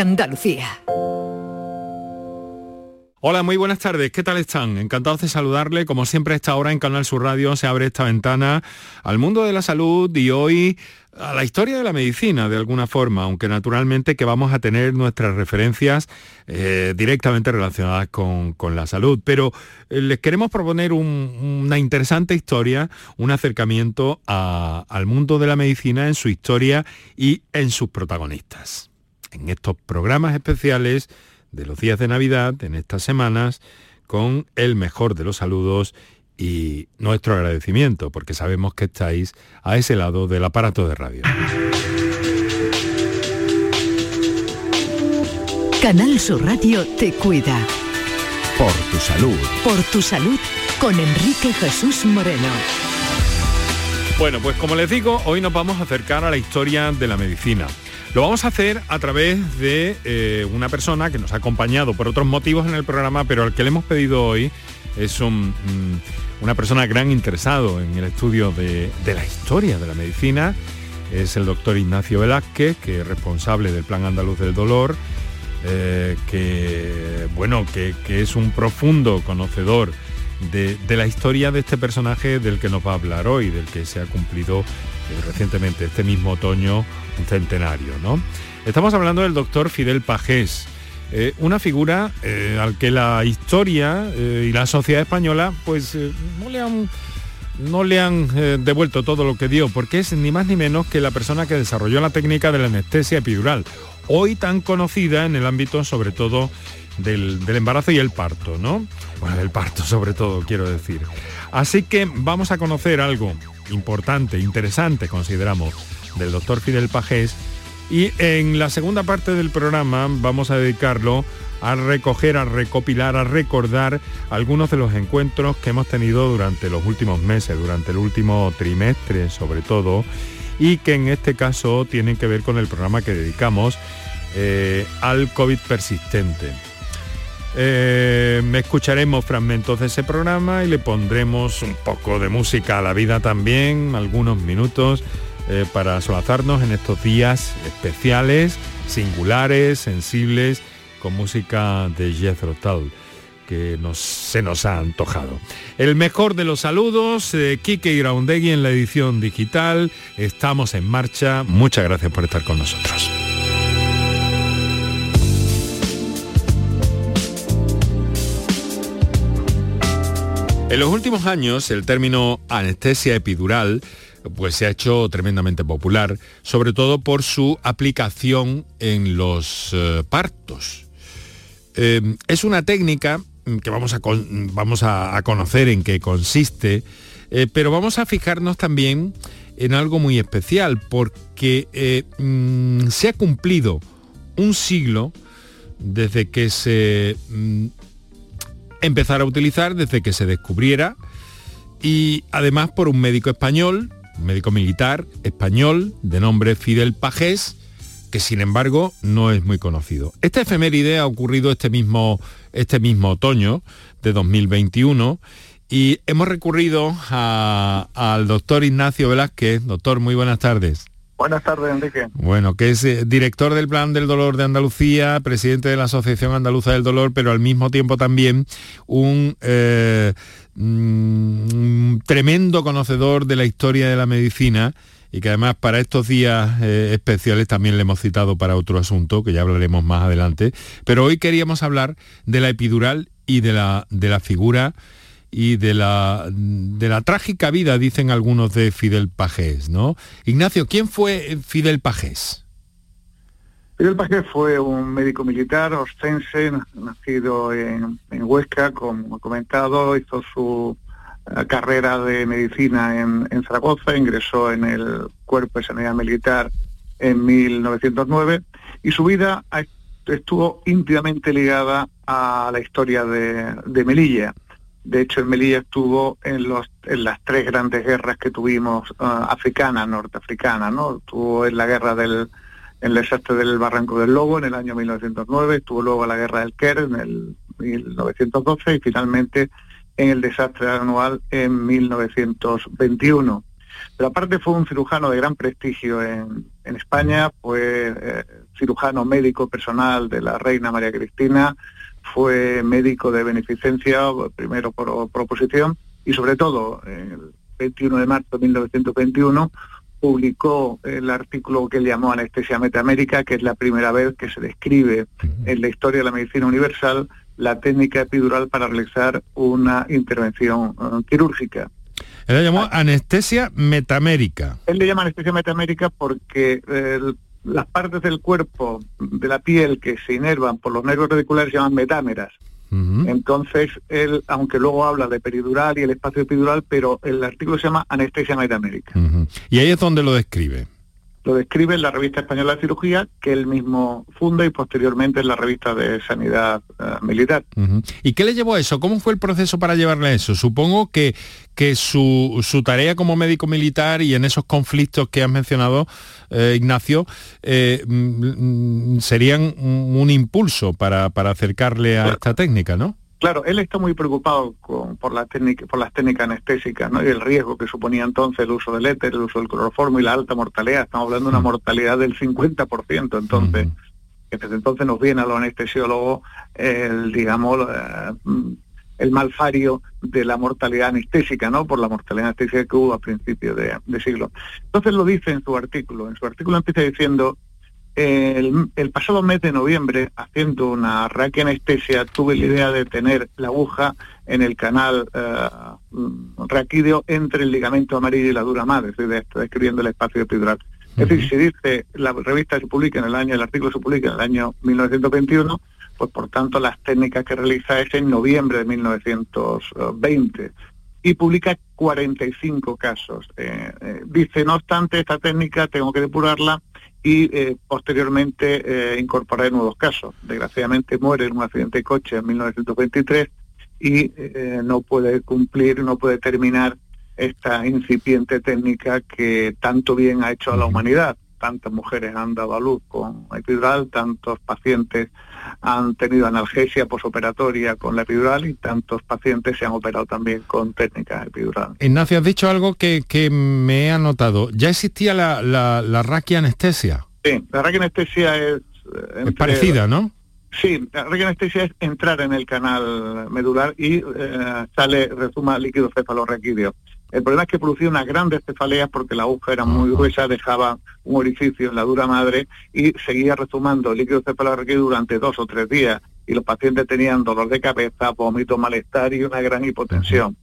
Andalucía. Hola, muy buenas tardes. ¿Qué tal están? Encantados de saludarle. Como siempre, a esta hora en Canal Sur Radio se abre esta ventana al mundo de la salud y hoy a la historia de la medicina, de alguna forma, aunque naturalmente que vamos a tener nuestras referencias eh, directamente relacionadas con, la salud. Pero eh, les queremos proponer una interesante historia, un acercamiento al mundo de la medicina en su historia y en sus protagonistas en estos programas especiales de los días de Navidad, en estas semanas, con el mejor de los saludos y nuestro agradecimiento, porque sabemos que estáis a ese lado del aparato de radio. Canal Sur Radio te cuida. Por tu salud. Por tu salud con Enrique Jesús Moreno. Bueno, pues como les digo, hoy nos vamos a acercar a la historia de la medicina. Lo vamos a hacer a través de eh, una persona que nos ha acompañado por otros motivos en el programa, pero al que le hemos pedido hoy es mm, una persona gran interesado en el estudio de, la historia de la medicina. Es el doctor Ignacio Velázquez, que es responsable del Plan Andaluz del Dolor, eh, que, bueno, que, es un profundo conocedor de, la historia de este personaje del que nos va a hablar hoy, del que se ha cumplido eh, recientemente, este mismo otoño, centenario. ¿no? Estamos hablando del doctor Fidel Pajés, eh, una figura eh, al que la historia y la sociedad española pues no le han, no le han devuelto todo lo que dio, porque es ni más ni menos que la persona que desarrolló la técnica de la anestesia epidural, hoy tan conocida en el ámbito sobre todo del, del, embarazo y el parto, ¿no? Bueno, el parto sobre todo, quiero decir. Así que vamos a conocer algo importante, interesante, consideramos, del doctor Fidel Pajés. Y en la segunda parte del programa vamos a dedicarlo a recoger, a recopilar, a recordar algunos de los encuentros que hemos tenido durante los últimos meses, durante el último trimestre sobre todo, y que en este caso tienen que ver con el programa que dedicamos eh, al COVID persistente. Eh, me escucharemos fragmentos de ese programa y le pondremos un poco de música a la vida también, algunos minutos, eh, para solazarnos en estos días especiales, singulares, sensibles, con música de Jethro Tull que se nos ha antojado. El mejor de los saludos, eh, Kike Iraundegui en la edición digital. Estamos en marcha. Muchas gracias por estar con nosotros. En los últimos años, el término anestesia epidural pues se ha hecho tremendamente popular, sobre todo por su aplicación en los eh, partos. Eh, es una técnica que vamos a, vamos a, conocer en qué consiste, eh, pero vamos a fijarnos también en algo muy especial, porque mm, se ha cumplido un siglo desde que se mm, empezar a utilizar desde que se descubriera y además por un médico español, médico militar español de nombre Fidel Pajés, que sin embargo no es muy conocido. Esta efeméride ha ocurrido este mismo, este mismo otoño de 2021 y hemos recurrido al doctor Ignacio Velázquez. Doctor, muy buenas tardes. Buenas tardes, Enrique. Bueno, que es eh, director del Plan del Dolor de Andalucía, presidente de la Asociación Andaluza del Dolor, pero al mismo tiempo también un eh, mm, tremendo conocedor de la historia de la medicina y que además para estos días eh, especiales también le hemos citado para otro asunto, que ya hablaremos más adelante. Pero hoy queríamos hablar de la epidural y de la, de la figura y de la, de la trágica vida, dicen algunos, de Fidel Pajés, ¿no? Ignacio, ¿quién fue Fidel Pajés? Fidel Pajés fue un médico militar ostense, nacido en, Huesca, como he comentado, hizo su eh, carrera de medicina en, en, Zaragoza, ingresó en el Cuerpo de Sanidad Militar en 1909 y su vida estuvo íntimamente ligada a la historia de, de Melilla. De hecho, en Melilla estuvo en, los, en las tres grandes guerras que tuvimos uh, africanas, norteafricanas, ¿no? Estuvo en la guerra del el desastre del Barranco del Lobo en el año 1909, estuvo luego la guerra del Quer en el 1912 y finalmente en el desastre anual en 1921. Pero aparte fue un cirujano de gran prestigio en, España, fue eh, cirujano médico personal de la reina María Cristina, fue médico de beneficencia, primero por proposición, y sobre todo, el 21 de marzo de 1921, publicó el artículo que él llamó Anestesia Metamérica, que es la primera vez que se describe en la historia de la medicina universal la técnica epidural para realizar una intervención eh, quirúrgica. Él le llamó anestesia metamérica. Él le llama anestesia metamérica porque las partes del cuerpo, de la piel que se inervan por los nervios radiculares se llaman metámeras. Entonces, él, aunque luego habla de peridural y el espacio epidural, pero el artículo se llama anestesia metamérica. Y ahí es donde lo describe lo describe en la revista española de cirugía que él mismo funda y posteriormente en la revista de sanidad eh, militar. ¿Y qué le llevó a eso? ¿Cómo fue el proceso para llevarle a eso? Supongo que, que su, tarea como médico militar y en esos conflictos que has mencionado, eh, Ignacio, eh, mm, mm, serían un, impulso para, para acercarle a esta técnica, ¿no? Claro, él está muy preocupado por, la técnica, por las técnicas anestésicas ¿no? y el riesgo que suponía entonces el uso del éter, el uso del cloroformo y la alta mortalidad. Estamos hablando de una mm. mortalidad del 50%. Entonces, desde entonces nos viene a los anestesiólogos el, digamos, eh, el malfario de la mortalidad anestésica, ¿no? Por la mortalidad anestésica que hubo a principios de, de siglo. Entonces lo dice en su artículo. En su artículo empieza diciendo el, pasado mes de noviembre, haciendo una raquianestesia, tuve la idea de tener la aguja en el canal eh, raquídeo entre el ligamento amarillo y la dura madre, estoy describiendo el espacio epidural. Es decir, si dice, la revista se publica en el año, el artículo se publica en el año 1921, pues por tanto las técnicas que realiza es en noviembre de 1920 y publica 45 casos. Eh, eh, dice, no obstante, esta técnica tengo que depurarla y eh, posteriormente eh, incorporar nuevos casos. Desgraciadamente muere en un accidente de coche en 1923 y eh, no puede cumplir, no puede terminar esta incipiente técnica que tanto bien ha hecho a la humanidad. Tantas mujeres han dado a luz con epidural, tantos pacientes han tenido analgesia posoperatoria con la epidural y tantos pacientes se han operado también con técnicas epidural. Ignacio, has dicho algo que, me he anotado. ¿Ya existía la, la, la raquianestesia? Sí, la raquianestesia es... Eh, es parecida, ¿no? Sí, la raquianestesia es entrar en el canal medular y eh, sale, resuma líquido cefalorraquídeo. El problema es que producía unas grandes cefaleas porque la aguja era muy gruesa, dejaba un orificio en la dura madre y seguía resumando líquido cefalorraquídeo durante dos o tres días y los pacientes tenían dolor de cabeza, vómito, malestar y una gran hipotensión.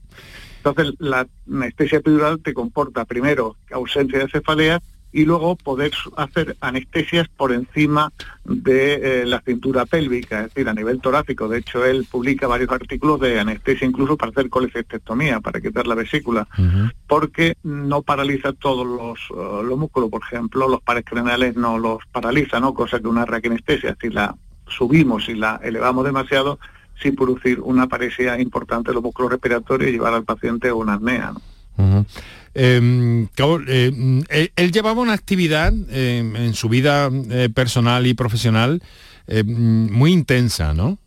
Entonces, la anestesia epidural te comporta primero ausencia de cefaleas y luego poder hacer anestesias por encima de eh, la cintura pélvica, es decir, a nivel torácico. De hecho, él publica varios artículos de anestesia incluso para hacer colecistectomía, para quitar la vesícula, porque no paraliza todos los, eh, los músculos, por ejemplo, los pares craneales no los paraliza, ¿no? Cosa que una raquianestesia, si la subimos y la elevamos demasiado, sí producir una paresia importante de los músculos respiratorios y llevar al paciente a una apnea. Eh, él, llevaba una actividad em, en su vida eh, personal y profesional em, muy intensa, ¿no?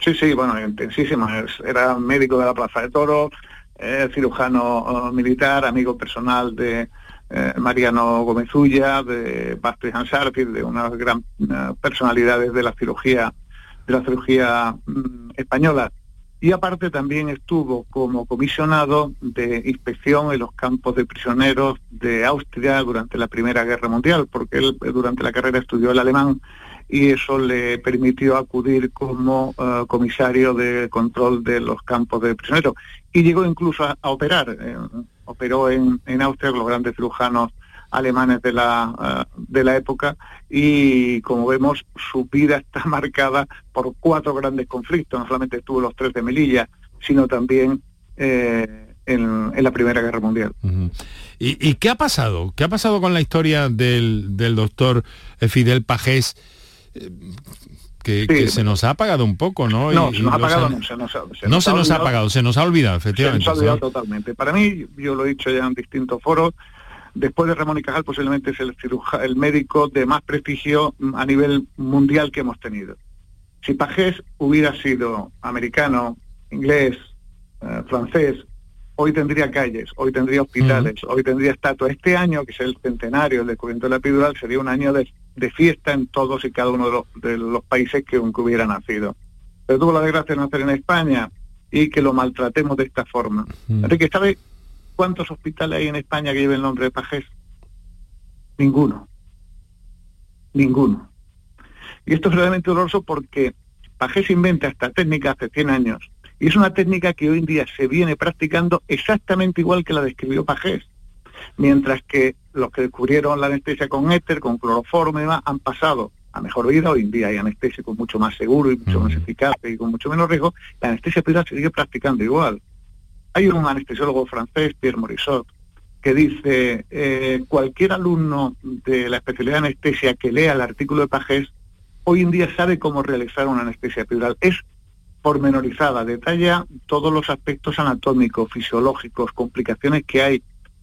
Sí, sí, bueno, intensísima. Era médico de la Plaza de Toros, eh, cirujano militar, amigo personal de Mariano Gómez Ulla, de Bastry Hansarti, de unas gran personalidades de la cirugía, de la cirugía mm, española y aparte también estuvo como comisionado de inspección en los campos de prisioneros de Austria durante la Primera Guerra Mundial, porque él eh, durante la carrera estudió el alemán y eso le permitió acudir como eh, comisario de control de los campos de prisioneros. Y llegó incluso a, operar, eh, operó en, en Austria los grandes cirujanos alemanes de la, eh, de la época y como vemos su vida está marcada por cuatro grandes conflictos, no solamente estuvo los tres de Melilla, sino también eh, en, la Primera Guerra Mundial. ¿Y, qué ha pasado? ¿Qué ha pasado con la historia del, del doctor Fidel Pajés? Eh, que, se nos ha apagado un poco, ¿no? No, se nos ha apagado, no, se nos, no se nos ha apagado, se nos ha olvidado, efectivamente. Se nos ha olvidado totalmente. Para mí, yo lo he dicho ya en distintos foros, Después de Ramón y Cajal posiblemente es el, el médico de más prestigio a nivel mundial que hemos tenido. Si Pajés hubiera sido americano, inglés, eh, francés hoy tendría calles, hoy tendría hospitales, hoy tendría estatuas. Este año, que es el centenario del descubrimiento de la epidural, sería un año de, fiesta en todos y cada uno de los, países que, hubiera nacido. Pero tuvo la desgracia de nacer en España y que lo maltratemos de esta forma. Enrique, ¿sabe cuántos hospitales hay en España que lleven el nombre de Pajés? Ninguno. Ninguno. Y esto es realmente doloroso porque Pajés inventa esta técnica hace 100 años y es una técnica que hoy en día se viene practicando exactamente igual que la describió Pajés. Mientras que los que descubrieron la anestesia con éter, con cloroformo y demás, han pasado a mejor vida. Hoy en día hay anestésicos mucho más seguros y mucho más eficaces y con mucho menos riesgo. La anestesia se sigue practicando igual. Hay un anestesiólogo francés, Pierre Morisot, que dice eh, cualquier alumno de la especialidad de anestesia que lea el artículo de Pajés hoy en día sabe cómo realizar una anestesia epidural. Es pormenorizada, detalla todos los aspectos anatómicos, fisiológicos, complicaciones que hay.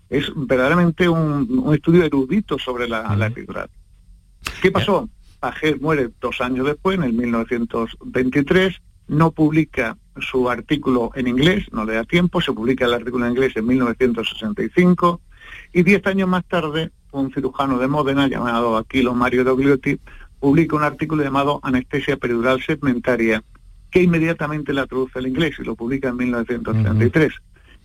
Es verdaderamente un, estudio erudito sobre la, epidural. ¿Qué pasó? Pajés muere dos años después, en el 1923, no publica su artículo en inglés, no le da tiempo, se publica el artículo en inglés en 1965 y diez años más tarde un cirujano de Módena llamado Aquilo Mario Dogliotti publica un artículo llamado Anestesia peridural segmentaria que inmediatamente la traduce al inglés y lo publica en 1933.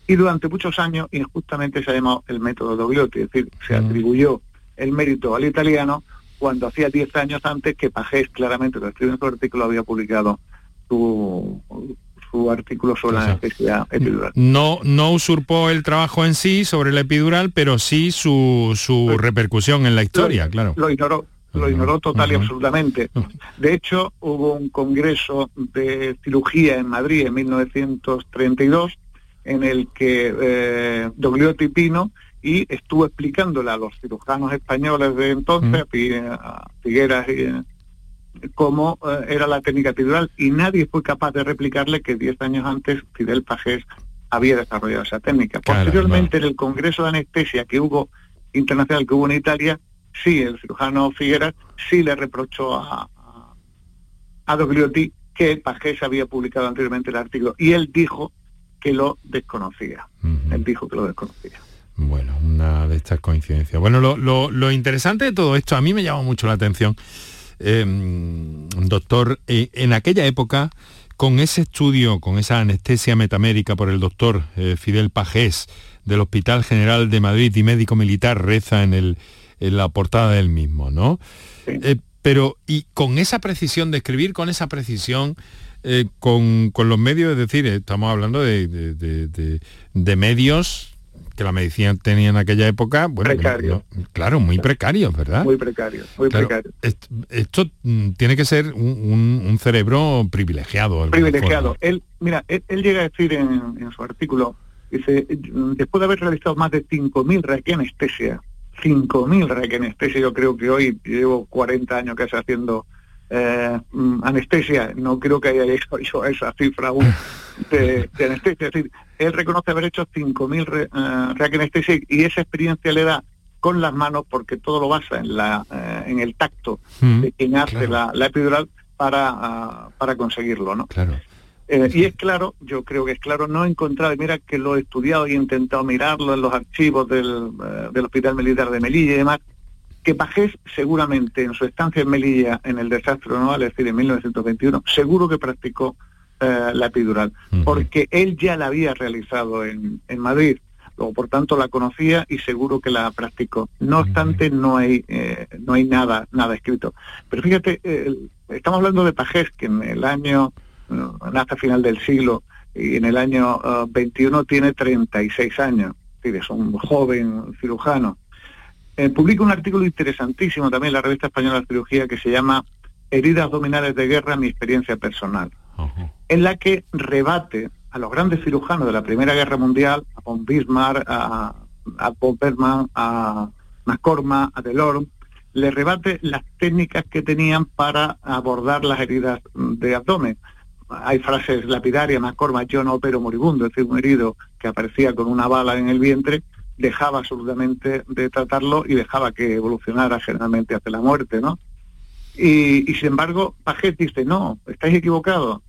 Y durante muchos años injustamente se ha llamado el método Dogliotti, es decir, se atribuyó el mérito al italiano cuando hacía 10 años antes que Pajés claramente lo escribe en su artículo había publicado su, su artículo sobre la epidural. No, no usurpó el trabajo en sí sobre la epidural, pero sí su, su repercusión en la historia, claro. Lo ignoró, lo ignoró total y absolutamente. De hecho, hubo un congreso de cirugía en Madrid en 1932 en el que eh, Dogliotti Pino y estuvo explicándole a los cirujanos españoles de entonces, a Figueras, y, cómo eh, era la técnica epidural y nadie fue capaz de replicarle que diez años antes Fidel Pajés había desarrollado esa técnica. Posteriormente, en el Congreso de Anestesia que hubo internacional que hubo en Italia, sí, el cirujano Figueras sí le reprochó a, a, Dogliotti que Pajés había publicado anteriormente el artículo y él dijo que lo desconocía. Él dijo que lo desconocía. Bueno, una de estas coincidencias. Bueno, lo, lo, lo, interesante de todo esto, a mí me llama mucho la atención, em, doctor, eh, en aquella época, con ese estudio, con esa anestesia metamérica por el doctor eh, Fidel Pajés del Hospital General de Madrid y médico militar, reza en el en la portada del mismo, ¿no? Eh, pero, y con esa precisión de escribir, con esa precisión, eh, con, los medios, es decir, estamos hablando de, medios que la medicina tenía en aquella época, bueno, claro, muy precarios, ¿verdad? Muy precarios, muy precarios. Esto, mm, tiene que ser un, cerebro privilegiado. Privilegiado. Él, mira, él, llega a decir en, su artículo, dice, después de haber realizado más de 5.000 anestesia 5.000 requenestesia. Yo creo que hoy llevo 40 años casi haciendo eh, mm, anestesia. No creo que haya hecho yo esa cifra aún de, anestesia. Es decir, él reconoce haber hecho 5.000 uh, y esa experiencia le da con las manos porque todo lo basa en la eh, en el tacto mm, de quien hace la, epidural para, ah, para conseguirlo, ¿no? Claro. Eh, y es claro, yo creo que es claro, no he encontrado, mira que lo he estudiado y he intentado mirarlo en los archivos del, eh, del Hospital Militar de Melilla y demás, que Pajés seguramente en su estancia en Melilla en el desastre naval, es decir, en 1921, seguro que practicó eh, la epidural, porque él ya la había realizado en, en Madrid, luego por tanto la conocía y seguro que la practicó. No obstante, no hay, no hay nada, nada escrito. Pero fíjate, estamos hablando de Pajés, que en el año hasta final del siglo y en el año 21 uh, tiene 36 años, es un joven cirujano. Eh, publica un artículo interesantísimo también en la revista española de cirugía que se llama Heridas abdominales de guerra, mi experiencia personal, en la que rebate a los grandes cirujanos de la Primera Guerra Mundial, a von Bismarck, a, a von Berman, a McCormack, a Delorme, le rebate las técnicas que tenían para abordar las heridas de abdomen. Hay frases lapidarias, más cormas, yo no opero moribundo, es decir, un herido que aparecía con una bala en el vientre, dejaba absolutamente de tratarlo y dejaba que evolucionara generalmente hacia la muerte, ¿no? Y, sin embargo, Paget dice, no, estáis equivocados.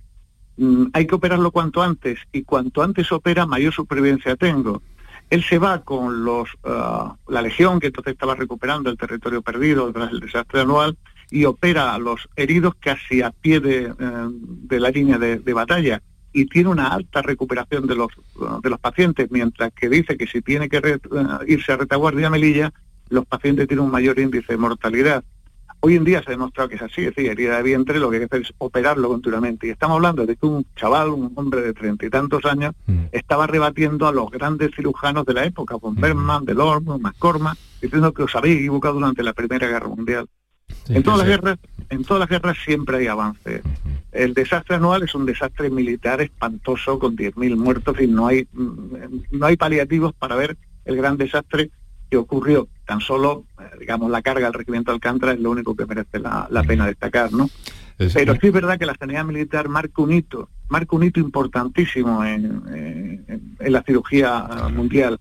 mm, hay que operarlo cuanto antes y cuanto antes opera, mayor supervivencia tengo. Él se va con los ah, la legión que entonces estaba recuperando el territorio perdido tras el desastre anual y opera a los heridos casi a pie de, eh, la línea de, batalla y tiene una alta recuperación de los de los pacientes, mientras que dice que si tiene que eh, irse a retaguardia a Melilla, los pacientes tienen un mayor índice de mortalidad. Hoy en día se ha demostrado que es así, es decir, herida de vientre lo que hay que hacer es operarlo continuamente. Y estamos hablando de que un chaval, un hombre de treinta y tantos años, mm. estaba rebatiendo a los grandes cirujanos de la época, von Berman, mm. Delorme, McCormack, diciendo que os habéis equivocado durante la Primera Guerra Mundial. en todas las guerras, en todas las guerras siempre hay avance. El desastre anual es un desastre militar espantoso con 10.000 muertos y no hay mm, no hay paliativos para ver el gran desastre que ocurrió. Tan solo, eh, digamos, la carga del regimiento Alcántara es lo único que merece la, pena destacar, ¿no? Pero sí es verdad que la sanidad militar marca un hito, marca un hito importantísimo en, la cirugía mundial.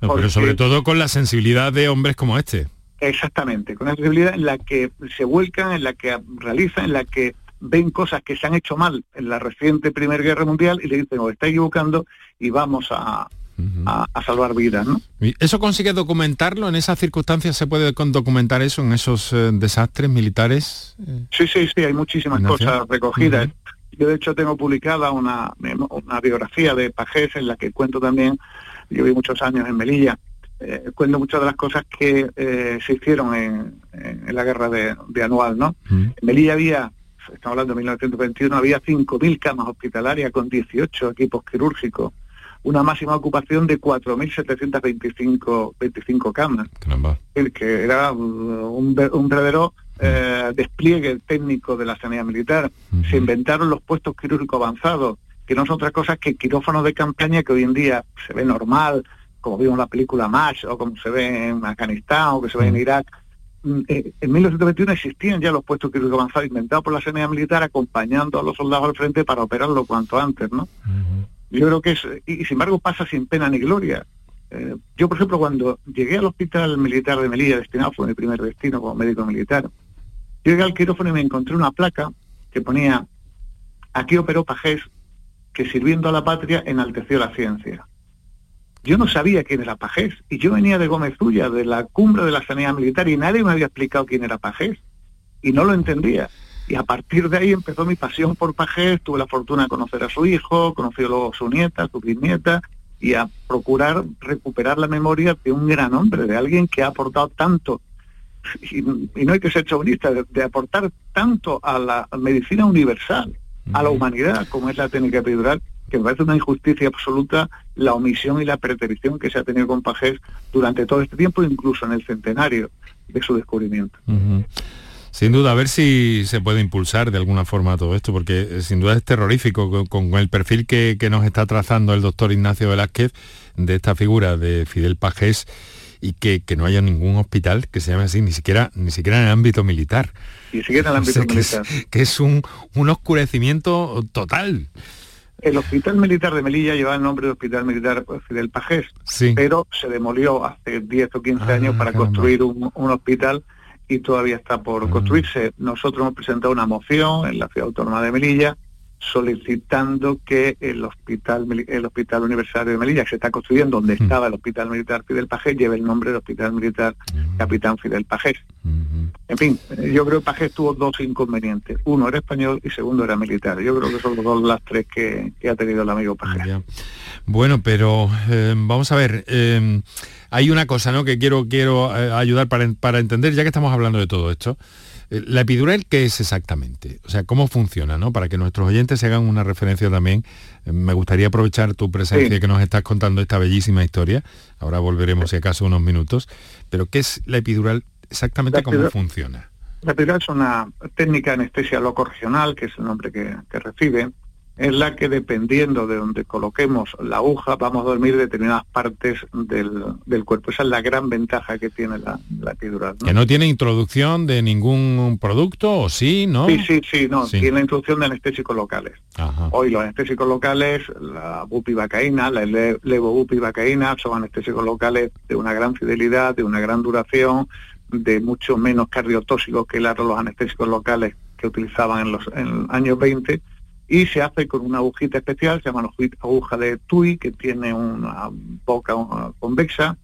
pero sobre todo con la sensibilidad de hombres como este. Exactamente, con la sensibilidad en la que se vuelcan, en la que realizan, en la que ven cosas que se han hecho mal en la reciente Primera Guerra Mundial y le dicen, os está equivocando y vamos a, a, salvar vidas. ¿no? ¿Eso consigue documentarlo? ¿En esas circunstancias se puede documentar eso, en esos eh, desastres militares? Sí, sí, sí, hay muchísimas cosas recogidas. Yo de hecho tengo publicada una, una biografía de Pajés en la que cuento también, yo vi muchos años en Melilla, eh, cuento muchas de las cosas que eh, se hicieron en, la guerra de, Anual, ¿no? En Melilla había, estamos hablando de 1921, había 5.000 camas hospitalarias con 18 equipos quirúrgicos, una máxima ocupación de 4.725 25 camas. el Que era un, verdadero eh, despliegue técnico de la sanidad militar. Se inventaron los puestos quirúrgicos avanzados, que no son otra cosa que quirófanos de campaña que hoy en día se ve normal, como vimos en la película MASH, o como se ve en Afganistán, o que se ve en Irak. Mm, eh, en 1921 existían ya los puestos quirúrgicos avanzados inventados por la sanidad militar acompañando a los soldados al frente para operarlo cuanto antes, ¿no? Yo creo que es, y, sin embargo pasa sin pena ni gloria. Eh, yo, por ejemplo, cuando llegué al hospital militar de Melilla, destinado, fue mi primer destino como médico militar, llegué al quirófano y me encontré una placa que ponía, aquí operó Pajés, que sirviendo a la patria enalteció la ciencia. Yo no sabía quién era Pajés, y yo venía de Gómez Ulla, de la cumbre de la sanidad militar, y nadie me había explicado quién era Pajés, y no lo entendía. Y a partir de ahí empezó mi pasión por Pajés, tuve la fortuna de conocer a su hijo, conocí luego a su nieta, su bisnieta, y a procurar recuperar la memoria de un gran hombre, de alguien que ha aportado tanto, y, no hay que ser chauvinista, de, aportar tanto a la medicina universal, a la humanidad, como es la técnica epidural, que me parece una injusticia absoluta la omisión y la preterición que se ha tenido con Pajés durante todo este tiempo, incluso en el centenario de su descubrimiento. Sin duda, a ver si se puede impulsar de alguna forma todo esto, porque eh, sin duda es terrorífico con, el perfil que, nos está trazando el doctor Ignacio Velázquez de esta figura de Fidel Pajés y que, no haya ningún hospital que se llame así, ni siquiera, ni siquiera en el ámbito militar. Ni siquiera en el ámbito militar. Que es, un, oscurecimiento total. El Hospital Militar de Melilla lleva el nombre de Hospital Militar Fidel Pajés, pero se demolió hace 10 o 15 ah, años para construir un, un hospital y todavía está por mm. construirse. Nosotros hemos presentado una moción en la Ciudad Autónoma de Melilla solicitando que el hospital el hospital universitario de Melilla que se está construyendo donde mm. estaba el hospital militar Fidel Pajés lleve el nombre del hospital militar mm. Capitán Fidel Pajés en fin yo creo que Pajés tuvo dos inconvenientes uno era español y segundo era militar yo creo que son los dos las tres que, ha tenido el amigo Pajés bueno pero eh, vamos a ver eh, hay una cosa ¿no? que quiero, quiero eh, ayudar para, entender, ya que estamos hablando de todo esto. La epidural, ¿qué es exactamente? O sea, ¿cómo funciona? ¿no? Para que nuestros oyentes se hagan una referencia también, eh, me gustaría aprovechar tu presencia que nos estás contando esta bellísima historia. Ahora volveremos, si acaso, unos minutos. Pero, ¿qué es la epidural? Exactamente cómo funciona. La epidural es una técnica de anestesia locorregional, que es el nombre que, que recibe, en la que dependiendo de donde coloquemos la aguja vamos a dormir determinadas partes del, cuerpo. Esa es la gran ventaja que tiene la, la epidural. ¿Que no tiene introducción de ningún producto o sí, no? Sí, sí, sí, no, tiene la introducción de anestésicos locales. Hoy los anestésicos locales, la bupivacaína, la levobupivacaína, son anestésicos locales de una gran fidelidad, de una gran duración, de mucho menos cardiotóxicos que los anestésicos locales que utilizaban en los, en los años 20 y se hace con una agujita especial, se llama aguja de TUI, que tiene una boca convexa,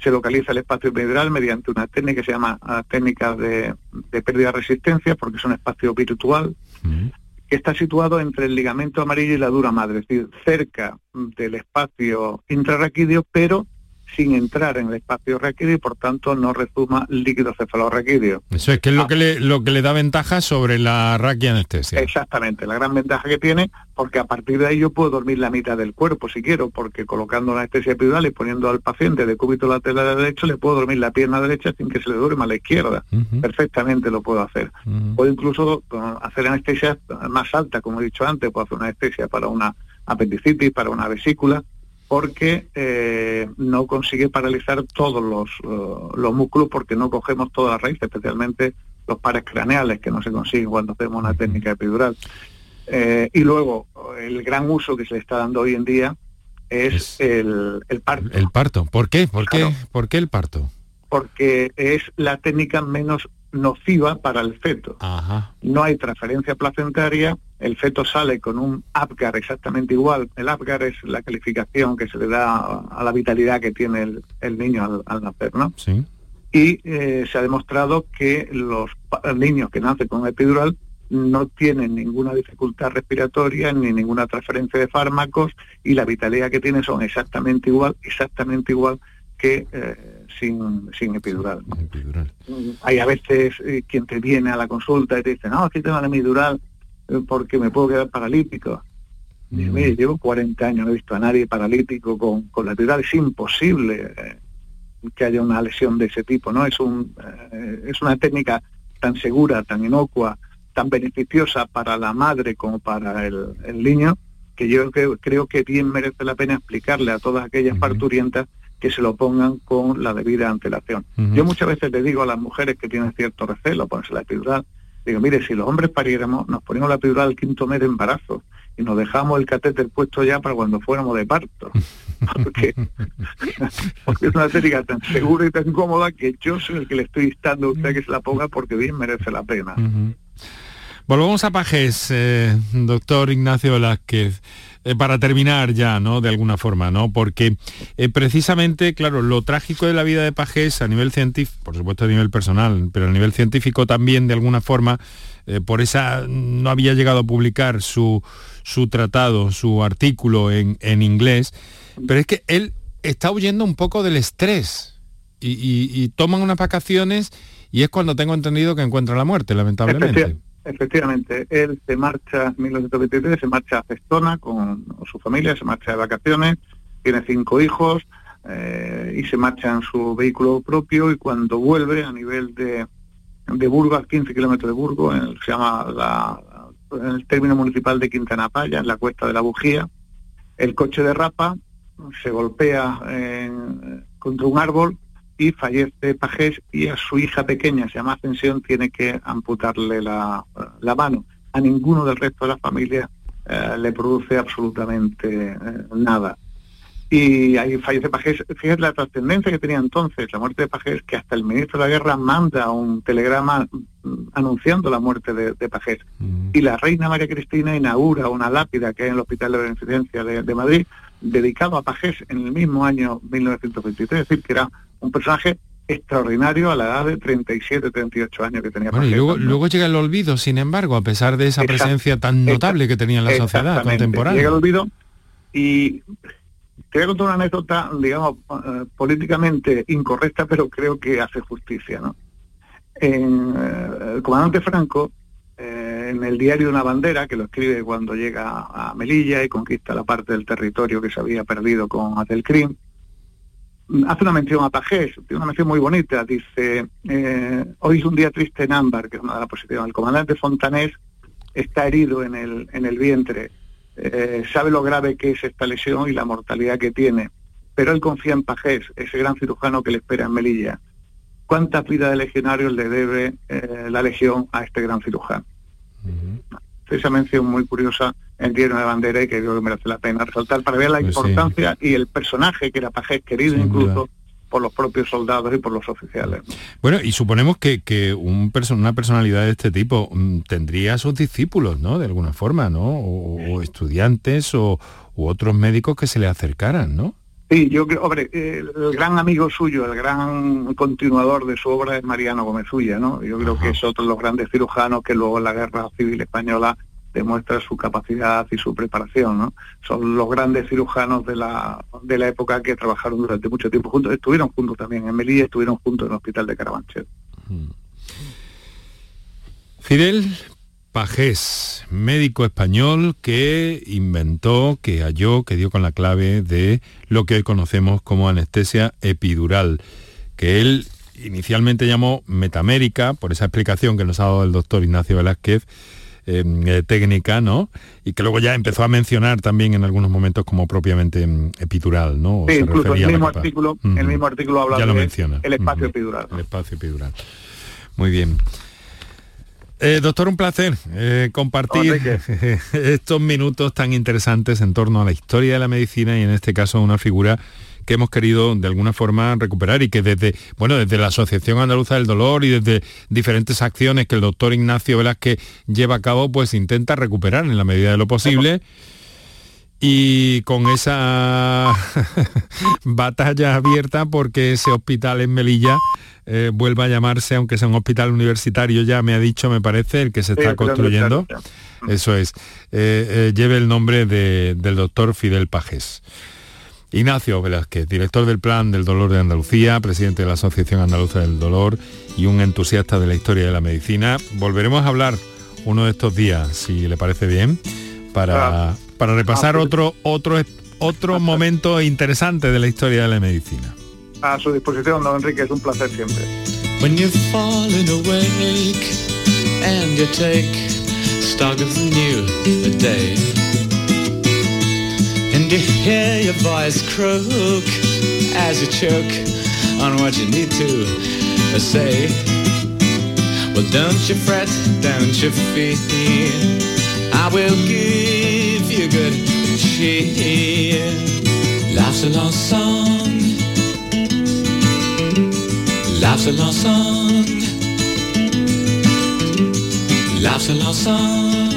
se localiza el espacio epidural mediante una técnica que se llama ah, técnica de, pérdida de resistencia, porque es un espacio virtual, que está situado entre el ligamento amarillo y la dura madre, es decir, cerca del espacio intrarraquídeo, pero sin entrar en el espacio raquídeo y por tanto no resuma líquido cefalorraquídeo. Eso es que es lo, ah. que le, lo que le da ventaja sobre la raquianestesia. Exactamente, la gran ventaja que tiene, porque a partir de ahí yo puedo dormir la mitad del cuerpo si quiero, porque colocando la anestesia epidural y poniendo al paciente de cúbito lateral derecho, le puedo dormir la pierna derecha sin que se le duerma a la izquierda. Perfectamente lo puedo hacer. Puedo incluso uh, hacer anestesia más alta, como he dicho antes, puedo hacer una anestesia para una apendicitis, para una vesícula, porque eh, no consigue paralizar todos los, uh, los, músculos porque no cogemos toda la raíz, especialmente los pares craneales que no se consiguen cuando hacemos una técnica epidural. Eh, y luego, el gran uso que se le está dando hoy en día es, el, parto. El parto. ¿Por qué? ¿Por qué? ¿Por qué el parto? Porque es la técnica menos nociva para el feto. No hay transferencia placentaria, el feto sale con un APGAR exactamente igual. El APGAR es la calificación que se le da a la vitalidad que tiene el, niño al, nacer, ¿no? Sí. Y eh, se ha demostrado que los niños que nacen con epidural no tienen ninguna dificultad respiratoria ni ninguna transferencia de fármacos y la vitalidad que tienen son exactamente igual, exactamente igual que eh, sin, sin epidural. Hay a veces eh, quien te viene a la consulta y te dice, no, aquí tengo la epidural porque me puedo quedar paralítico. Mm. mire, llevo 40 años, no he visto a nadie paralítico con, con la epidural, es imposible que haya una lesión de ese tipo, ¿no? Es, un, es una técnica tan segura, tan inocua, tan beneficiosa para la madre como para el, niño, que yo creo, creo, que bien merece la pena explicarle a todas aquellas parturientas que se lo pongan con la debida antelación. Yo muchas veces le digo a las mujeres que tienen cierto recelo ponerse la epidural, digo, mire, si los hombres pariéramos, nos ponemos la epidural al quinto mes de embarazo y nos dejamos el catéter puesto ya para cuando fuéramos de parto. Porque, porque es una técnica tan segura y tan cómoda que yo soy el que le estoy instando a usted que se la ponga porque bien merece la pena. Volvamos a Pajes, eh, doctor Ignacio Velázquez. Eh, para terminar ya, ¿no? De alguna forma, ¿no? Porque eh, precisamente, claro, lo trágico de la vida de Pajés a nivel científico, por supuesto a nivel personal, pero a nivel científico también, de alguna forma, por esa no había llegado a publicar su, su tratado, su artículo en, inglés, pero es que él está huyendo un poco del estrés y, y toman unas vacaciones y es cuando tengo entendido que encuentra la muerte, lamentablemente. Efectivamente, él se marcha en 1923, se marcha a Cestona con su familia, se marcha de vacaciones, tiene cinco hijos eh, y se marcha en su vehículo propio y cuando vuelve a nivel de, de Burgos, 15 kilómetros de Burgos, en, se llama la, el término municipal de Quintana Paya, en la cuesta de la Bujía, el coche derrapa, se golpea contra un árbol y fallece Pajés y a su hija pequeña, se llama Ascensión, tiene que amputarle la, mano. A ninguno del resto de la familia eh, le produce absolutamente eh, nada. Y ahí fallece Pajés. Fíjate la trascendencia que tenía entonces la muerte de Pajés, que hasta el ministro de la Guerra manda un telegrama mm, anunciando la muerte de, Pajés. Mm. Y la reina María Cristina inaugura una lápida que hay en el Hospital de Beneficencia de, de Madrid, dedicado a Pajés en el mismo año 1923, es decir, que era un personaje extraordinario a la edad de 37, 38 años que tenía. Bueno, y luego, llega el olvido, sin embargo, a pesar de esa presencia tan notable que tenía en la sociedad contemporánea. Llega el olvido y te voy a contar una anécdota, digamos, eh, políticamente incorrecta, pero creo que hace justicia, ¿no? En, eh, el comandante Franco, en el diario Una Bandera, que lo escribe cuando llega a Melilla y conquista la parte del territorio que se había perdido con Adelcrim, hace una mención a Pajés, tiene una mención muy bonita, dice, eh, hoy es un día triste en Ámbar, que es una de las posiciones, el comandante Fontanés está herido en el, en el vientre, eh, sabe lo grave que es esta lesión y la mortalidad que tiene, pero él confía en Pajés, ese gran cirujano que le espera en Melilla. ¿Cuántas vidas de legionarios le debe eh, la legión a este gran cirujano? Esa mención muy curiosa en Diario de Bandera y que creo que merece la pena resaltar para ver la importancia y el personaje que era Pajés, querido incluso por los propios soldados y por los oficiales. Bueno, y suponemos que, que un una personalidad de este tipo mm, tendría sus discípulos, ¿no? De alguna forma, ¿no? O, estudiantes o u otros médicos que se le acercaran, ¿no? Sí, yo creo, hombre, el gran amigo suyo, el gran continuador de su obra es Mariano Gómez Ulla, ¿no? Yo creo que es otro de los grandes cirujanos que luego en la Guerra Civil Española demuestra su capacidad y su preparación, ¿no? Son los grandes cirujanos de la, de la época que trabajaron durante mucho tiempo juntos. Estuvieron juntos también en Melilla, estuvieron juntos en el Hospital de Carabanchel. Fidel Pajés, médico español que inventó, que halló, que dio con la clave de lo que hoy conocemos como anestesia epidural, que él inicialmente llamó metamérica, por esa explicación que nos ha dado el doctor Ignacio Velázquez, em, eh, técnica, ¿no? Y que luego ya empezó a mencionar también en algunos momentos como propiamente em, epidural, ¿no? sí, incluso el mismo, artículo, el mismo artículo habla de el espacio epidural. El espacio epidural. Muy bien. Eh, doctor, un placer eh, compartir estos minutos tan interesantes en torno a la historia de la medicina y en este caso una figura que hemos querido de alguna forma recuperar y que desde, bueno, desde la Asociación Andaluza del Dolor y desde diferentes acciones que el doctor Ignacio Velázquez lleva a cabo, pues intenta recuperar en la medida de lo posible y con esa batalla abierta porque ese hospital en Melilla eh, vuelva a llamarse, aunque sea un hospital universitario, ya me ha dicho, me parece, el que se está construyendo. Eso es. Eh, eh, lleve el nombre del doctor Fidel Pajes. Ignacio Velázquez, director del Plan del Dolor de Andalucía, presidente de la Asociación Andaluza del Dolor y un entusiasta de la historia de la medicina. Volveremos a hablar uno de estos días, si le parece bien, para, ah. Para repasar ah, otro, otro, otro momento interesante de la historia de la medicina. a su disposición, don Enrique, es un placer siempre. When you're falling awake and you take stock of the new day and you hear your voice croak as you choke on what you need to say well don't you fret don't you fear I will give you good cheer life's a long song Life's a long song. A long song.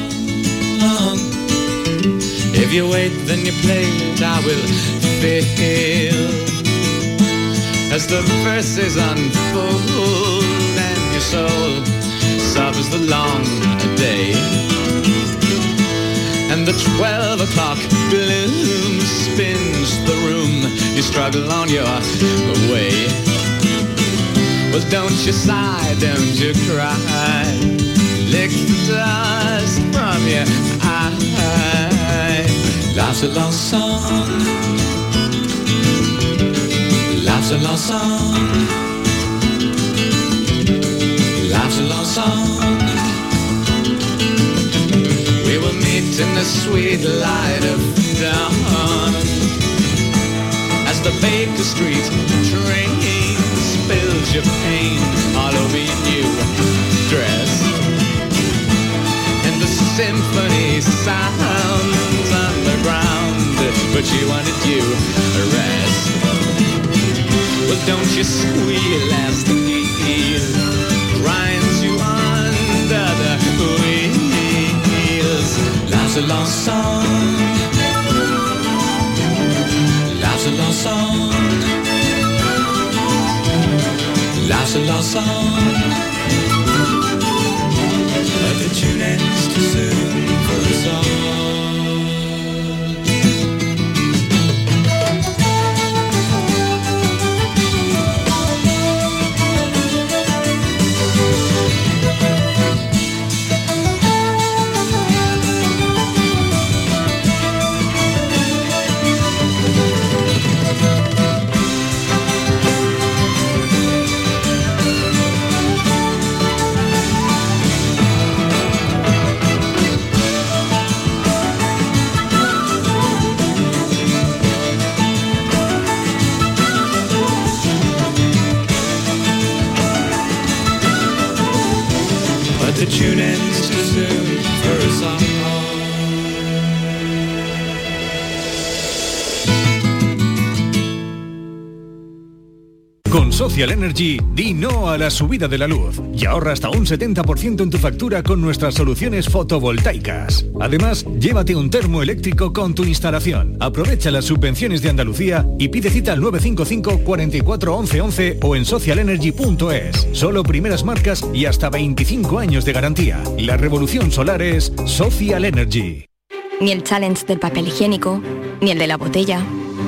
If you wait, then you play it, I will fail. As the verses unfold and your soul suffers the long day. And the twelve o'clock gloom spins the room. You struggle on your way. Well, don't you sigh, don't you cry. Lick the dust from your eye. Life's a long song. Life's a long song. Life's a long song. Meet in the sweet light of dawn as the Baker Street train spills your pain all over your new dress. And the symphony sounds underground, but you wanted you a rest. Well, don't you squeal as the se lançant, l'arbre se lançant, l'arbre se lançant. But the tune ends too soon for the song. Social Energy, di no a la subida de la luz y ahorra hasta un 70% en tu factura con nuestras soluciones fotovoltaicas. Además, llévate un termo eléctrico con tu instalación. Aprovecha las subvenciones de Andalucía y pide cita al 955 44 11 11 o en socialenergy.es. Solo primeras marcas y hasta 25 años de garantía. La revolución solar es Social Energy. Ni el challenge del papel higiénico, ni el de la botella.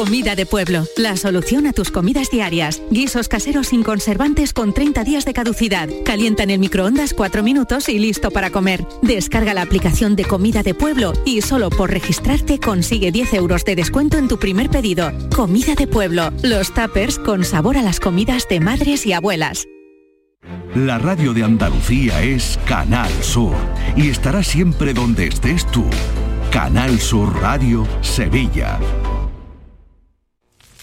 Comida de pueblo, la solución a tus comidas diarias. Guisos caseros sin conservantes con 30 días de caducidad. Calienta en el microondas 4 minutos y listo para comer. Descarga la aplicación de Comida de Pueblo y solo por registrarte consigue 10 euros de descuento en tu primer pedido. Comida de Pueblo, los tuppers con sabor a las comidas de madres y abuelas. La radio de Andalucía es Canal Sur y estará siempre donde estés tú. Canal Sur Radio Sevilla.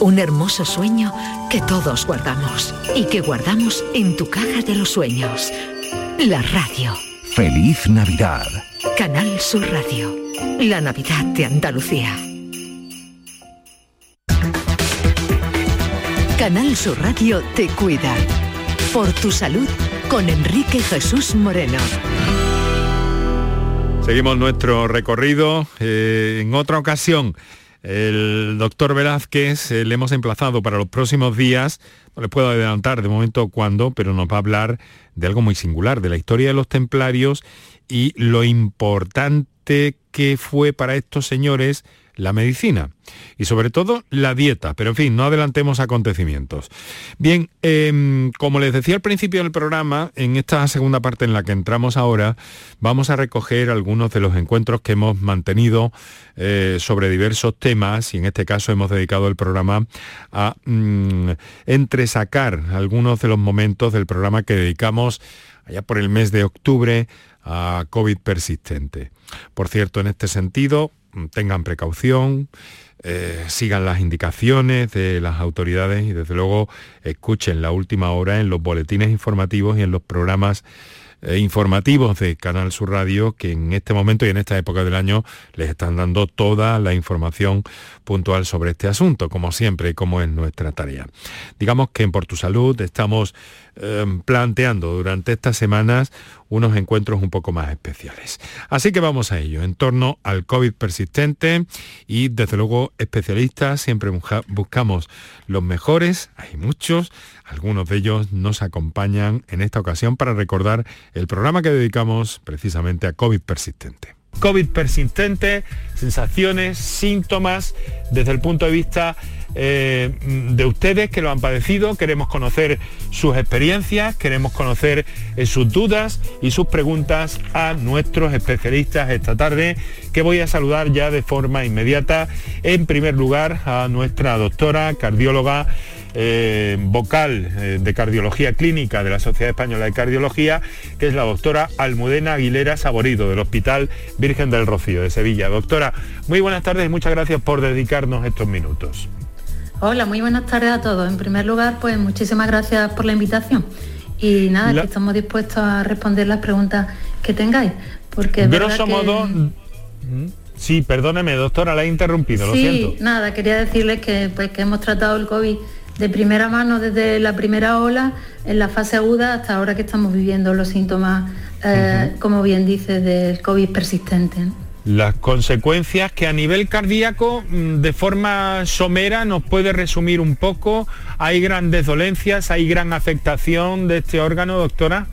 Un hermoso sueño que todos guardamos y que guardamos en tu caja de los sueños. La radio. Feliz Navidad. Canal Sur Radio. La Navidad de Andalucía. Canal Sur Radio te cuida. Por tu salud con Enrique Jesús Moreno. Seguimos nuestro recorrido eh, en otra ocasión. El doctor Velázquez eh, le hemos emplazado para los próximos días, no les puedo adelantar de momento cuándo, pero nos va a hablar de algo muy singular, de la historia de los templarios y lo importante que fue para estos señores la medicina y sobre todo la dieta, pero en fin, no adelantemos acontecimientos. Bien, em, como les decía al principio del programa, en esta segunda parte en la que entramos ahora, vamos a recoger algunos de los encuentros que hemos mantenido eh, sobre diversos temas y en este caso hemos dedicado el programa a mm, entresacar algunos de los momentos del programa que dedicamos allá por el mes de octubre a COVID persistente. Por cierto, en este sentido, tengan precaución, eh, sigan las indicaciones de las autoridades y desde luego escuchen la última hora en los boletines informativos y en los programas eh, informativos de Canal Sur Radio que en este momento y en esta época del año les están dando toda la información puntual sobre este asunto, como siempre, como es nuestra tarea. Digamos que en Por Tu Salud estamos eh, planteando durante estas semanas unos encuentros un poco más especiales. Así que vamos a ello, en torno al COVID persistente y desde luego especialistas, siempre buscamos los mejores, hay muchos, algunos de ellos nos acompañan en esta ocasión para recordar el programa que dedicamos precisamente a COVID persistente. COVID persistente, sensaciones, síntomas, desde el punto de vista eh, de ustedes que lo han padecido. Queremos conocer sus experiencias, queremos conocer eh, sus dudas y sus preguntas a nuestros especialistas esta tarde, que voy a saludar ya de forma inmediata. En primer lugar, a nuestra doctora cardióloga. Eh, vocal de cardiología clínica de la Sociedad Española de Cardiología, que es la doctora Almudena Aguilera Saborido del Hospital Virgen del Rocío de Sevilla. Doctora, muy buenas tardes y muchas gracias por dedicarnos estos minutos. Hola, muy buenas tardes a todos. En primer lugar, pues muchísimas gracias por la invitación. Y nada, que estamos dispuestos a responder las preguntas que tengáis. Porque Grosso modo. Sí, perdóneme, doctora, la he interrumpido, lo sí, nada, quería decirles que, pues, que hemos tratado el COVID de primera mano desde la primera ola, en la fase aguda, hasta ahora que estamos viviendo los síntomas, eh, como bien dice, del COVID persistente las consecuencias que a nivel cardíaco mm, de forma somera nos puede resumir un poco. ¿Hay grandes dolencias? ¿Hay gran afectación de este órgano, doctora?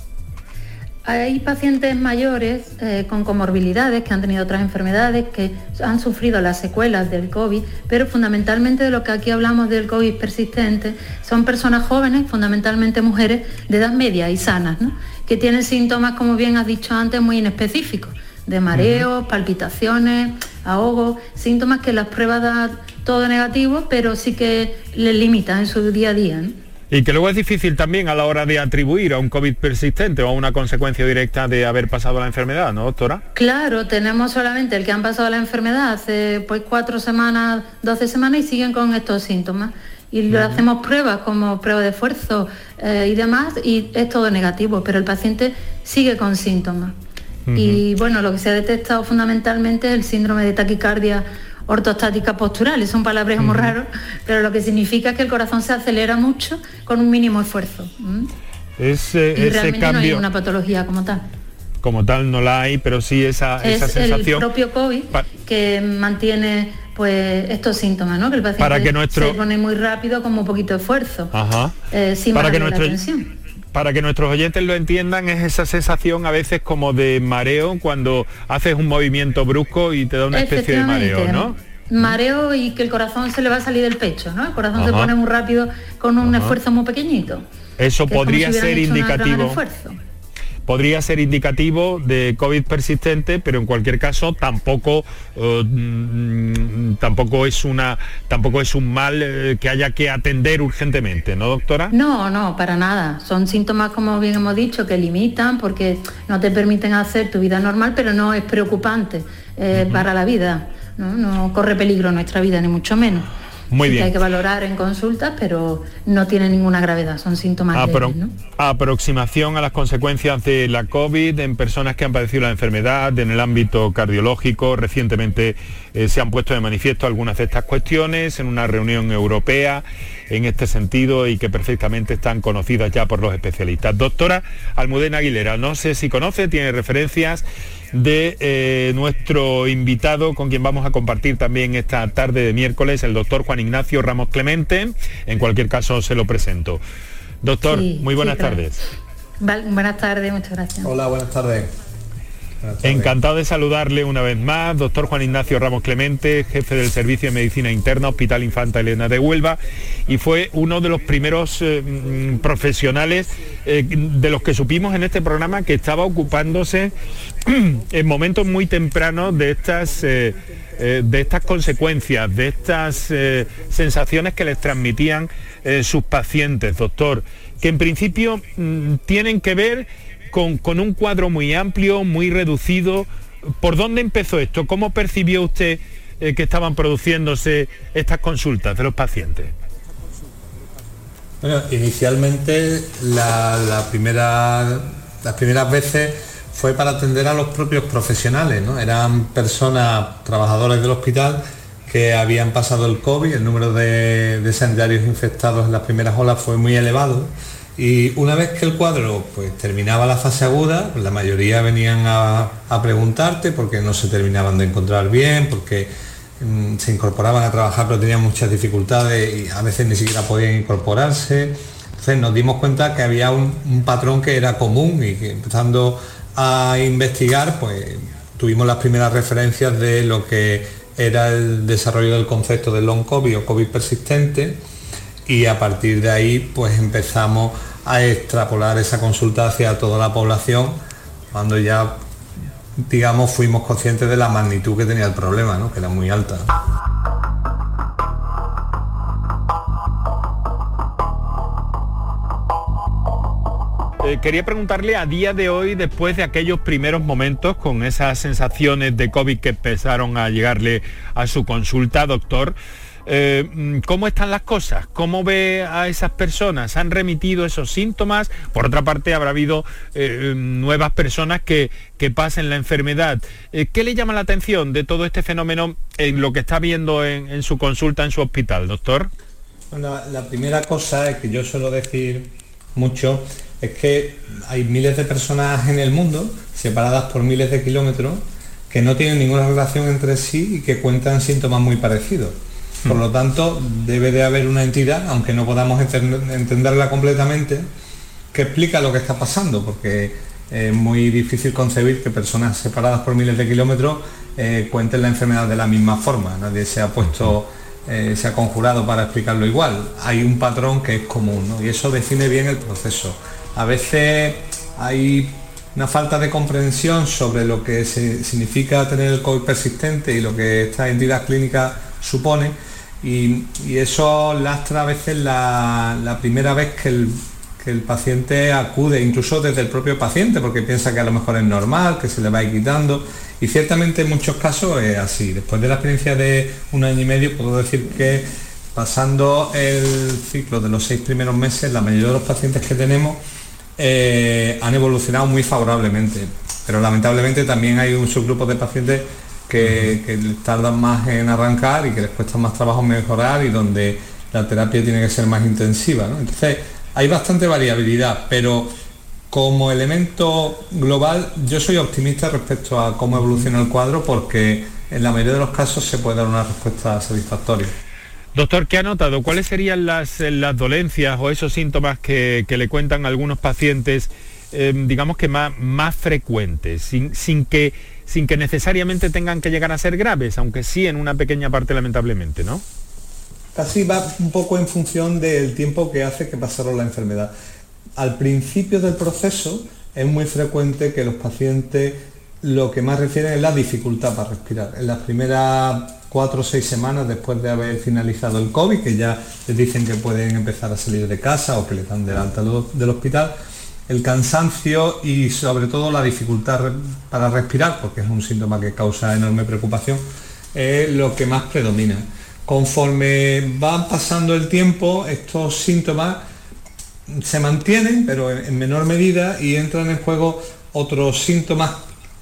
Hay pacientes mayores eh, con comorbilidades que han tenido otras enfermedades, que han sufrido las secuelas del COVID, pero fundamentalmente de lo que aquí hablamos del COVID persistente son personas jóvenes, fundamentalmente mujeres de edad media y sanas, que tienen síntomas, como bien has dicho antes, muy inespecíficos de mareos, palpitaciones, ahogo, síntomas que las pruebas dan todo negativo, pero sí que les limitan en su día a día. Y que luego es difícil también a la hora de atribuir a un COVID persistente o a una consecuencia directa de haber pasado la enfermedad, ¿no, doctora? Claro, tenemos solamente el que han pasado la enfermedad hace pues cuatro semanas, doce semanas y siguen con estos síntomas. Y le hacemos pruebas como prueba de esfuerzo eh, y demás y es todo negativo, pero el paciente sigue con síntomas. Y bueno, lo que se ha detectado fundamentalmente es el síndrome de taquicardia ortostática postural, son palabras muy raros, pero lo que significa es que el corazón se acelera mucho con un mínimo esfuerzo. Ese, y realmente no hay una patología como tal. Como tal no la hay, pero sí esa, es sensación. el propio COVID que mantiene pues estos síntomas, ¿no? Que el paciente para que nuestro... se pone muy rápido con un poquito de esfuerzo. Ajá. Eh, sin para que nuestro para que nuestros oyentes lo entiendan, es esa sensación a veces como de mareo cuando haces un movimiento brusco y te da una especie de mareo, ¿no? Mareo y que el corazón se le va a salir del pecho, ¿no? El corazón se pone muy rápido con un esfuerzo muy pequeñito. Eso podría ser indicativo podría ser indicativo de COVID persistente, pero en cualquier caso tampoco, eh, mm, tampoco, es, una, tampoco es un mal eh, que haya que atender urgentemente, ¿no, doctora? No, no, para nada. Son síntomas, como bien hemos dicho, que limitan porque no te permiten hacer tu vida normal, pero no es preocupante eh, para la vida. ¿no? no corre peligro nuestra vida, ni mucho menos. Muy bien. Que hay que valorar en consultas, pero no tiene ninguna gravedad, son síntomas Aproximación a las consecuencias de la COVID en personas que han padecido la enfermedad en el ámbito cardiológico. Recientemente eh, se han puesto de manifiesto algunas de estas cuestiones en una reunión europea en este sentido y que perfectamente están conocidas ya por los especialistas. Doctora Almudena Aguilera, no sé si conoce, tiene referencias de eh, nuestro invitado con quien vamos a compartir también esta tarde de miércoles, el doctor Juan Ignacio Ramos Clemente. En cualquier caso se lo presento. Doctor, muy buenas tardes. buenas tardes, muchas gracias. Hola, buenas tardes. Encantado de saludarle una vez más, doctor Juan Ignacio Ramos Clemente, jefe del Servicio de Medicina Interna, Hospital Infanta Elena de Huelva, y fue uno de los primeros eh, mm, profesionales eh, de los que supimos en este programa que estaba ocupándose en momentos muy tempranos de estas, eh, de estas consecuencias, de estas sensaciones que les transmitían sus pacientes, doctor, que en principio mm, tienen que ver con, un cuadro muy amplio, muy reducido. ¿Por dónde empezó esto? ¿Cómo percibió usted eh, que estaban produciéndose estas consultas de los pacientes? Bueno, inicialmente la, primera, las primeras veces fue para atender a los propios profesionales, ¿no? Eran personas, trabajadores del hospital que habían pasado el COVID, el número de, de infectados en las primeras olas fue muy elevado y una vez que el cuadro pues, terminaba la fase aguda, la mayoría venían a, preguntarte porque no se terminaban de encontrar bien, porque mm, se incorporaban a trabajar pero tenían muchas dificultades y a veces ni siquiera podían incorporarse. Entonces nos dimos cuenta que había un, patrón que era común y que empezando a investigar, pues tuvimos las primeras referencias de lo que era el desarrollo del concepto de long COVID o COVID persistente y a partir de ahí pues empezamos a extrapolar esa consulta hacia toda la población cuando ya digamos fuimos conscientes de la magnitud que tenía el problema, ¿no? que era muy alta. Eh, quería preguntarle a día de hoy, después de aquellos primeros momentos con esas sensaciones de COVID que empezaron a llegarle a su consulta, doctor, eh, mm, ¿cómo están las cosas? ¿Cómo ve a esas personas? ¿Han remitido esos síntomas? Por otra parte, habrá habido eh, nuevas personas que, que pasen la enfermedad. ¿Qué le llama la atención de todo este fenómeno en lo que está viendo en, su consulta, en su hospital, doctor? Bueno, la primera cosa es que yo suelo decir mucho es que hay miles de personas en el mundo, separadas por miles de kilómetros, que no tienen ninguna relación entre sí y que cuentan síntomas muy parecidos. Por lo tanto, debe de haber una entidad, aunque no podamos entenderla completamente, que explica lo que está pasando, porque es muy difícil concebir que personas separadas por miles de kilómetros eh, cuenten la enfermedad de la misma forma. Nadie se ha puesto, eh, se ha conjurado para explicarlo igual. Hay un patrón que es común y eso define bien el proceso a veces hay una falta de comprensión sobre lo que significa tener el COVID persistente y lo que esta entidad clínica supone y, eso lastra a veces la, primera vez que el, el, paciente acude, incluso desde el propio paciente, porque piensa que a lo mejor es normal, que se le va a ir quitando. Y ciertamente en muchos casos es así. Después de la experiencia de un año y medio puedo decir que pasando el ciclo de los seis primeros meses, la mayoría de los pacientes que tenemos eh, han evolucionado muy favorablemente, pero lamentablemente también hay un subgrupo de pacientes que, tardan más en arrancar y que les cuesta más trabajo mejorar y donde la terapia tiene que ser más intensiva. Entonces, hay bastante variabilidad, pero como elemento global yo soy optimista respecto a cómo evoluciona el cuadro porque en la mayoría de los casos se puede dar una respuesta satisfactoria. Doctor, ¿qué ha notado? ¿Cuáles serían las, las dolencias o esos síntomas que, le cuentan algunos pacientes, eh, digamos que más, más frecuentes, sin, sin, que, sin que necesariamente tengan que llegar a ser graves, aunque sí en una pequeña parte lamentablemente, ¿no? Casi va un poco en función del tiempo que hace que pasaron la enfermedad. Al principio del proceso es muy frecuente que los pacientes lo que más refieren es la dificultad para respirar. En las primeras cuatro o seis semanas después de haber finalizado el COVID, que ya les dicen que pueden empezar a salir de casa o que les dan del del hospital, el cansancio y sobre todo la dificultad para respirar, porque es un síntoma que causa enorme preocupación, es lo que más predomina. Conforme va pasando el tiempo, estos síntomas se mantienen, pero en menor medida, y entran en juego otros síntomas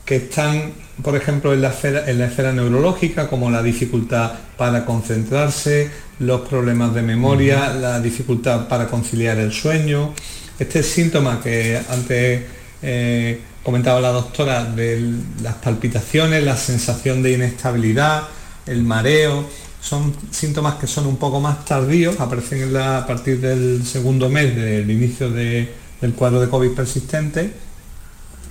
que están, por ejemplo, en la, esfera, en la esfera neurológica, como la dificultad para concentrarse, los problemas de memoria, la dificultad para conciliar el sueño. Este síntoma que antes eh, comentaba la doctora de las palpitaciones, la sensación de inestabilidad, el mareo, son síntomas que son un poco más tardíos, aparecen a partir del segundo mes del inicio del cuadro de COVID persistente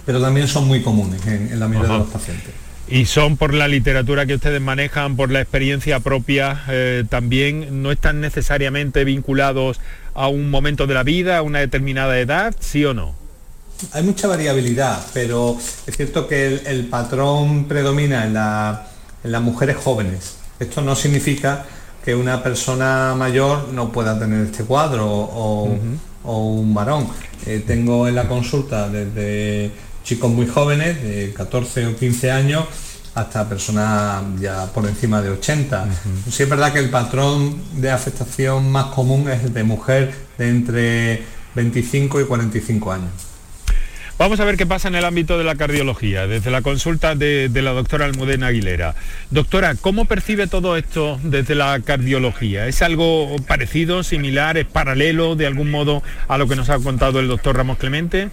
pero también son muy comunes en, la mayoría de los pacientes. Y son por la literatura que ustedes manejan, por la experiencia propia, eh, también no están necesariamente vinculados a un momento de la vida, a una determinada edad, ¿sí o no? Hay mucha variabilidad, pero es cierto que el, patrón predomina en, las mujeres jóvenes. Esto no significa que una persona mayor no pueda tener este cuadro o, un varón. Eh, tengo en la consulta desde chicos muy jóvenes, de 14 o 15 años, hasta personas ya por encima de 80. Sí es verdad que el patrón de afectación más común es el de mujer de entre 25 y 45 años. Vamos a ver qué pasa en el ámbito de la cardiología, desde la consulta de, de, la doctora Almudena Aguilera. Doctora, ¿cómo percibe todo esto desde la cardiología? ¿Es algo parecido, similar, es paralelo de algún modo a lo que nos ha contado el doctor Ramos Clemente?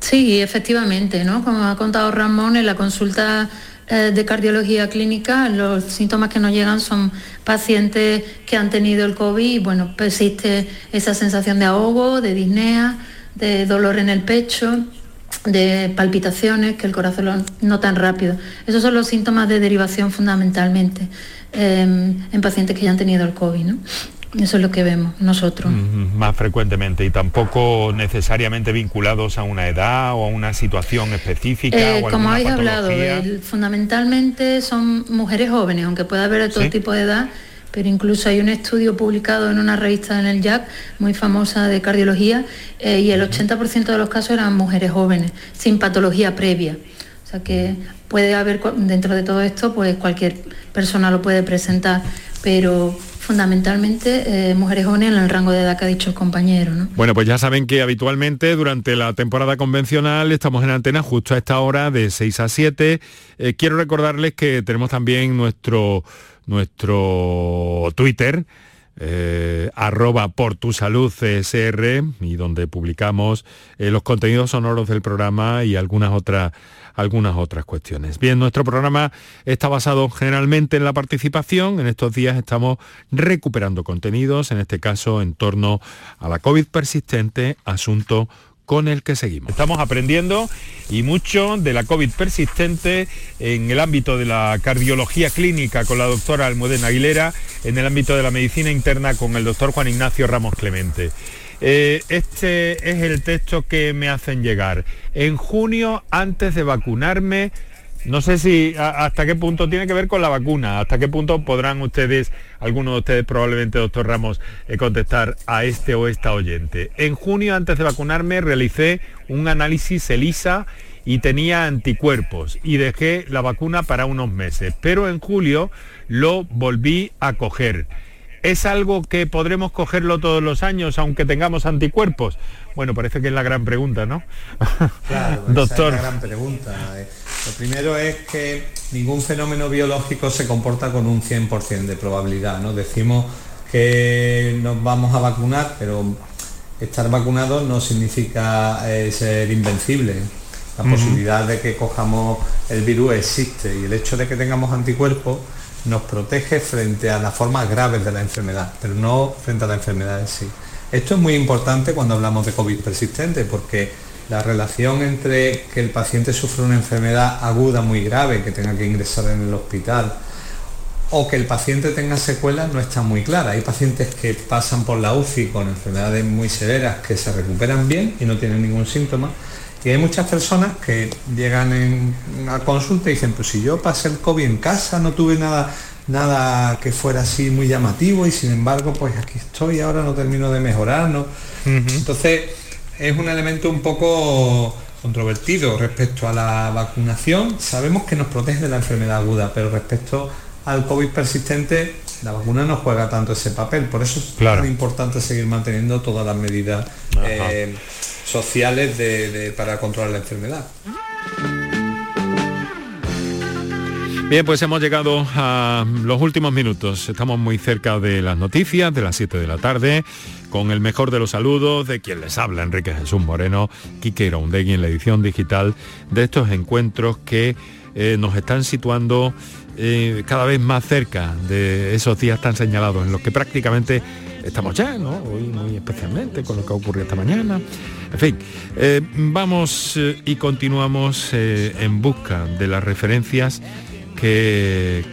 Sí, efectivamente, ¿no? Como ha contado Ramón, en la consulta de cardiología clínica, los síntomas que nos llegan son pacientes que han tenido el COVID y bueno, persiste esa sensación de ahogo, de disnea, de dolor en el pecho de palpitaciones, que el corazón no tan rápido. Esos son los síntomas de derivación fundamentalmente em, en pacientes que ya han tenido el COVID. ¿no? Eso es lo que vemos nosotros. Más frecuentemente y tampoco necesariamente vinculados a una edad o a una situación específica. Eh, como habéis hablado, fundamentalmente son mujeres jóvenes, aunque pueda haber de todo tipo de edad, pero incluso hay un estudio publicado en una revista en el JAC muy famosa de cardiología eh, y el 80% de los casos eran mujeres jóvenes, sin patología previa. O sea que puede haber dentro de todo esto, pues cualquier persona lo puede presentar, pero fundamentalmente eh, mujeres jóvenes en el rango de edad que ha dicho el compañero. Bueno, pues ya saben que habitualmente durante la temporada convencional estamos en antena justo a esta hora de 6 a 7. Eh, quiero recordarles que tenemos también nuestro, nuestro Twitter. Eh, arroba por tu salud CSR y donde publicamos los contenidos sonoros del programa y algunas otras algunas otras cuestiones. Bien, nuestro programa está basado generalmente en la participación. En estos días estamos recuperando contenidos, en este caso en torno a la COVID persistente, asunto con el que seguimos. Estamos aprendiendo y mucho de la COVID persistente en el ámbito de la cardiología clínica con la doctora Almudena Aguilera, en el ámbito de la medicina interna con el doctor Juan Ignacio Ramos Clemente. Eh, este es el texto que me hacen llegar. En junio, antes de vacunarme, no sé si hasta qué punto tiene que ver con la vacuna, hasta qué punto podrán ustedes, algunos de ustedes probablemente, doctor Ramos, eh, contestar a este o esta oyente. En junio, antes de vacunarme, realicé un análisis ELISA y tenía anticuerpos y dejé la vacuna para unos meses, pero en julio lo volví a coger. ¿Es algo que podremos cogerlo todos los años aunque tengamos anticuerpos? Bueno, parece que es la gran pregunta, ¿no? Claro, Doctor. es la gran pregunta. Eh, lo primero es que ningún fenómeno biológico se comporta con un 100% de probabilidad, ¿no? Decimos que nos vamos a vacunar, pero estar vacunado no significa eh, ser invencible. La posibilidad de que cojamos el virus existe y el hecho de que tengamos anticuerpos nos protege frente a las formas graves de la enfermedad, pero no frente a la enfermedad en sí. Esto es muy importante cuando hablamos de COVID persistente, porque la relación entre que el paciente sufre una enfermedad aguda muy grave, que tenga que ingresar en el hospital, o que el paciente tenga secuelas no está muy clara. Hay pacientes que pasan por la UCI con enfermedades muy severas que se recuperan bien y no tienen ningún síntoma, y hay muchas personas que llegan en una consulta y dicen, pues si yo pasé el COVID en casa, no tuve nada, nada que fuera así muy llamativo y sin embargo, pues aquí estoy, ahora no termino de mejorar, ¿no? Entonces, es un elemento un poco controvertido respecto a la vacunación. Sabemos que nos protege de la enfermedad aguda, pero respecto al COVID persistente, la vacuna no juega tanto ese papel. Por eso es muy importante seguir manteniendo todas las medidas sociales para controlar la enfermedad. Bien, pues hemos llegado a los últimos minutos. Estamos muy cerca de las noticias, de las 7 de la tarde, con el mejor de los saludos de quien les habla, Enrique Jesús Moreno, Quique Iraundegui en la edición digital de estos encuentros que eh, nos están situando eh, cada vez más cerca de esos días tan señalados en los que prácticamente estamos ya, ¿no? Hoy muy especialmente con lo que ha ocurrido esta mañana. En fin, eh, vamos eh, y continuamos eh, en busca de las referencias que,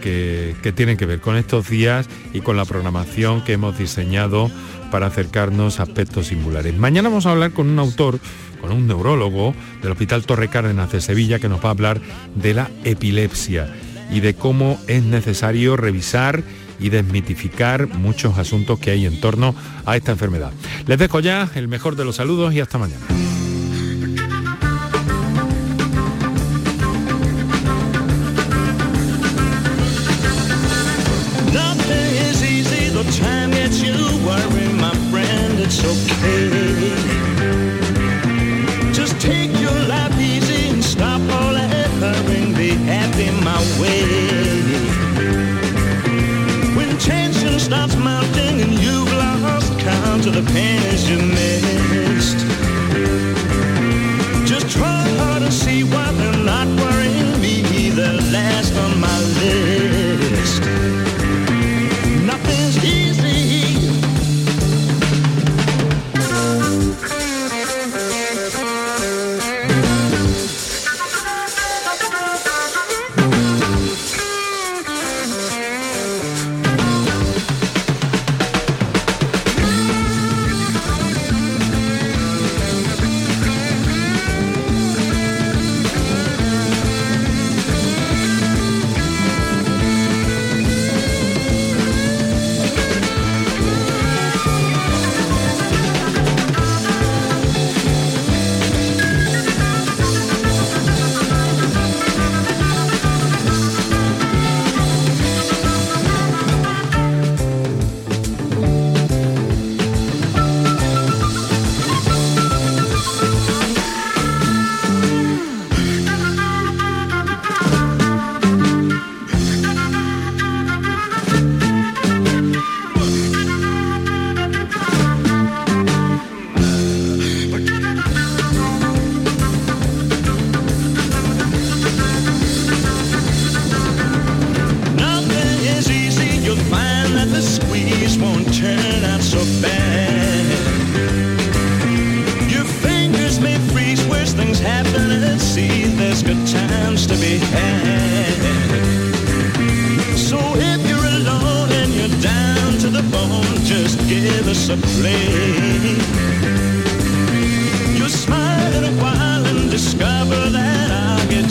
que, tienen que ver con estos días y con la programación que hemos diseñado para acercarnos a aspectos singulares. Mañana vamos a hablar con un autor, con un neurólogo del Hospital Torre Cárdenas de Sevilla que nos va a hablar de la epilepsia y de cómo es necesario revisar y desmitificar muchos asuntos que hay en torno a esta enfermedad. Les dejo ya el mejor de los saludos y hasta mañana.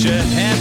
your head.